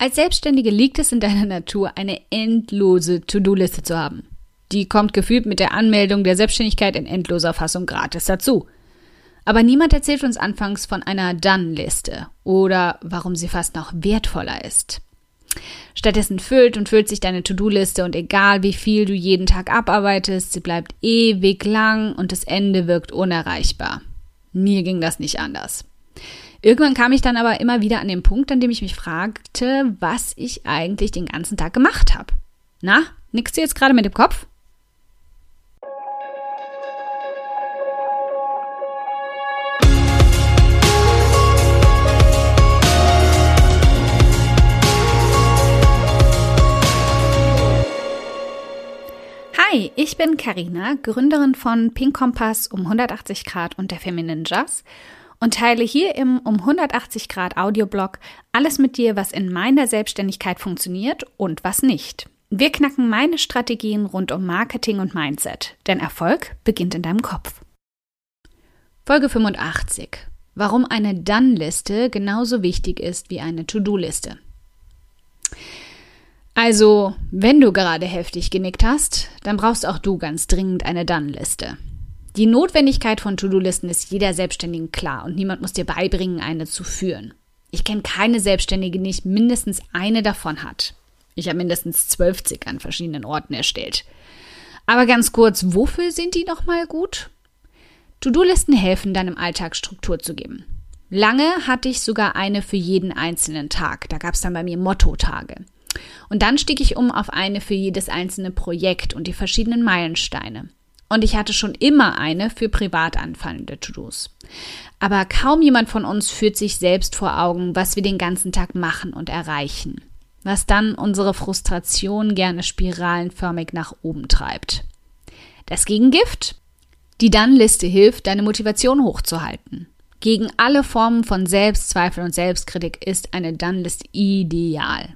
Als Selbstständige liegt es in deiner Natur, eine endlose To-Do-Liste zu haben. Die kommt gefühlt mit der Anmeldung der Selbstständigkeit in endloser Fassung gratis dazu. Aber niemand erzählt uns anfangs von einer Done-Liste oder warum sie fast noch wertvoller ist. Stattdessen füllt und füllt sich deine To-Do-Liste und egal wie viel du jeden Tag abarbeitest, sie bleibt ewig lang und das Ende wirkt unerreichbar. Mir ging das nicht anders. Irgendwann kam ich dann aber immer wieder an den Punkt, an dem ich mich fragte, was ich eigentlich den ganzen Tag gemacht habe. Na, nickst du jetzt gerade mit dem Kopf? Hi, ich bin Karina, Gründerin von Pink Kompass um 180 Grad und der Feminine Jazz und teile hier im um 180 Grad Audioblog alles mit dir, was in meiner Selbstständigkeit funktioniert und was nicht. Wir knacken meine Strategien rund um Marketing und Mindset, denn Erfolg beginnt in deinem Kopf. Folge 85. Warum eine Done-Liste genauso wichtig ist wie eine To-Do-Liste. Also, wenn du gerade heftig genickt hast, dann brauchst auch du ganz dringend eine Done-Liste. Die Notwendigkeit von To-Do-Listen ist jeder Selbstständigen klar und niemand muss dir beibringen, eine zu führen. Ich kenne keine Selbstständige, die nicht mindestens eine davon hat. Ich habe mindestens zwölf an verschiedenen Orten erstellt. Aber ganz kurz, wofür sind die nochmal gut? To-Do-Listen helfen, deinem Alltag Struktur zu geben. Lange hatte ich sogar eine für jeden einzelnen Tag. Da gab es dann bei mir Motto-Tage. Und dann stieg ich um auf eine für jedes einzelne Projekt und die verschiedenen Meilensteine. Und ich hatte schon immer eine für privat anfallende To-Dos. Aber kaum jemand von uns führt sich selbst vor Augen, was wir den ganzen Tag machen und erreichen. Was dann unsere Frustration gerne spiralenförmig nach oben treibt. Das Gegengift? Die Dann-Liste hilft, deine Motivation hochzuhalten. Gegen alle Formen von Selbstzweifel und Selbstkritik ist eine Dann-Liste ideal.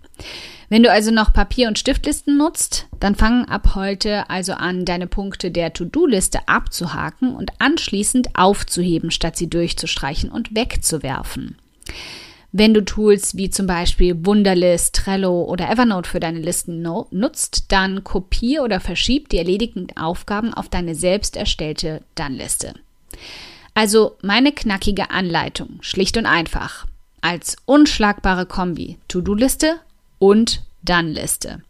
Wenn du also noch Papier- und Stiftlisten nutzt, dann fang ab heute also an, deine Punkte der To-Do-Liste abzuhaken und anschließend aufzuheben, statt sie durchzustreichen und wegzuwerfen. Wenn du Tools wie zum Beispiel Wunderlist, Trello oder Evernote für deine Listen nutzt, dann kopier oder verschieb die erledigten Aufgaben auf deine selbst erstellte Dann-Liste. Also meine knackige Anleitung, schlicht und einfach, als unschlagbare Kombi To-Do-Liste und Dann-Liste.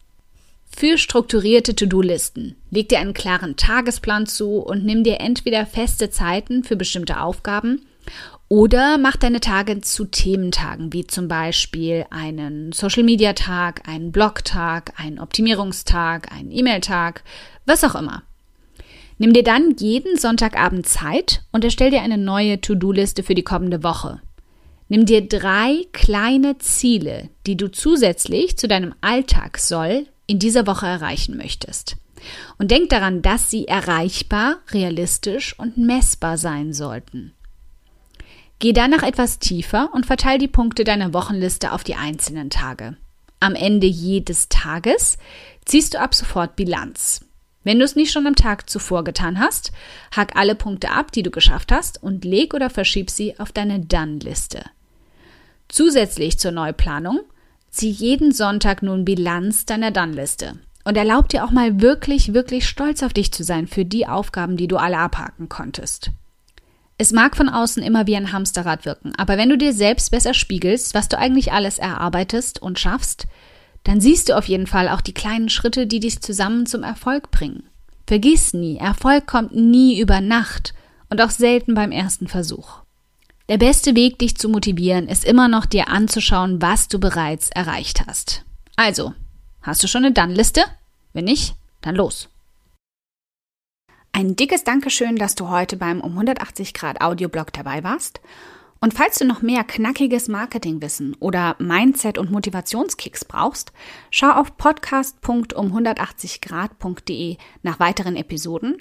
Für strukturierte To-Do-Listen leg dir einen klaren Tagesplan zu und nimm dir entweder feste Zeiten für bestimmte Aufgaben oder mach deine Tage zu Thementagen, wie zum Beispiel einen Social-Media-Tag, einen Blog-Tag, einen Optimierungstag, einen E-Mail-Tag, was auch immer. Nimm dir dann jeden Sonntagabend Zeit und erstell dir eine neue To-Do-Liste für die kommende Woche. Nimm dir drei kleine Ziele, die du zusätzlich zu deinem Alltagssoll in dieser Woche erreichen möchtest. Und denk daran, dass sie erreichbar, realistisch und messbar sein sollten. Geh danach etwas tiefer und verteile die Punkte deiner Wochenliste auf die einzelnen Tage. Am Ende jedes Tages ziehst du ab sofort Bilanz. Wenn du es nicht schon am Tag zuvor getan hast, hack alle Punkte ab, die du geschafft hast und leg oder verschieb sie auf deine Done-Liste. Zusätzlich zur Neuplanung zieh jeden Sonntag nun Bilanz deiner Done-Liste und erlaub dir auch mal wirklich, wirklich stolz auf dich zu sein für die Aufgaben, die du alle abhaken konntest. Es mag von außen immer wie ein Hamsterrad wirken, aber wenn du dir selbst besser spiegelst, was du eigentlich alles erarbeitest und schaffst, dann siehst du auf jeden Fall auch die kleinen Schritte, die dich zusammen zum Erfolg bringen. Vergiss nie, Erfolg kommt nie über Nacht und auch selten beim ersten Versuch. Der beste Weg, dich zu motivieren, ist immer noch dir anzuschauen, was du bereits erreicht hast. Also, hast du schon eine Dann-Liste? Wenn nicht, dann los. Ein dickes Dankeschön, dass du heute beim um 180 Grad Audioblog dabei warst. Und falls du noch mehr knackiges Marketingwissen oder Mindset- und Motivationskicks brauchst, schau auf podcast.um180grad.de nach weiteren Episoden